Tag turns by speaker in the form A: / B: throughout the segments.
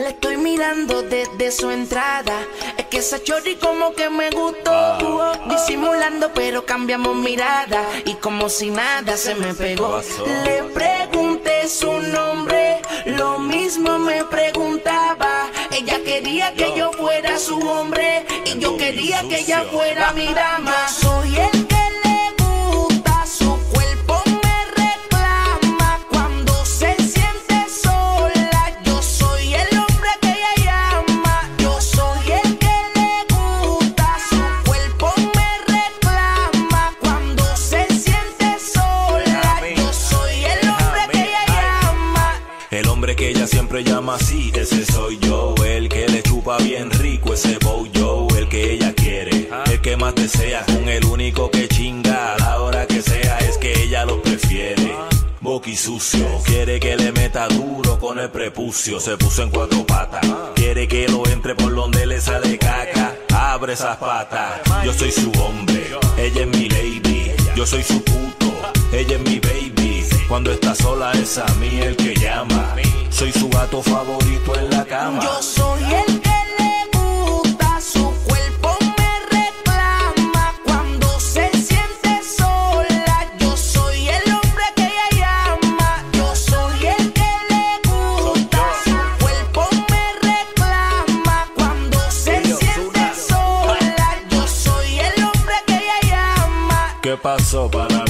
A: Le estoy mirando desde su entrada. Es que esa chori como que me gustó. Disimulando, pero cambiamos mirada. Y como si nada se me pegó. Le pregunté su nombre. Lo mismo me preguntaba. Ella quería que yo fuera su hombre. Y yo quería que ella fuera mi dama.
B: Siempre llama así, ese soy yo. El que le chupa bien rico, ese bow yo. El que ella quiere, el que más desea. Con el único que chinga a la hora que sea, es que ella lo prefiere. Boqui sucio, quiere que le meta duro con el prepucio. Se puso en cuatro patas, quiere que lo entre por donde le sale caca. Abre esas patas, yo soy su hombre, ella es mi lady. Yo soy su puto, ella es mi baby. Cuando está sola es a mí el que llama. Soy su gato favorito en la cama.
A: Yo soy el que le gusta su cuerpo, me reclama cuando se siente sola. Yo soy el hombre que ella llama. Yo soy el que le gusta su cuerpo, me reclama cuando se siente sola. Yo soy el hombre que ella llama.
B: ¿Qué pasó para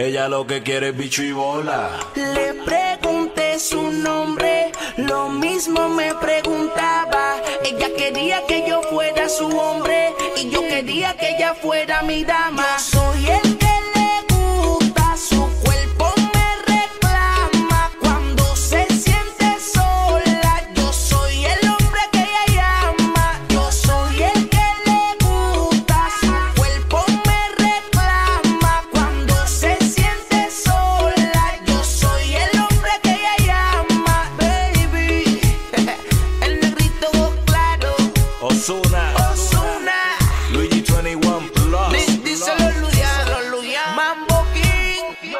B: Ella lo que quiere es bicho y bola.
A: Le pregunté su nombre, lo mismo me preguntaba. Ella quería que yo fuera su hombre y yo quería que ella fuera mi dama.
B: Osuna,
A: Osuna.
B: Luigi 21 Plus,
A: Díselo Luciano, Luciano. Mambo King.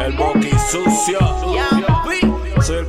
B: el boqui sucio.
A: Yampi.
B: Soy el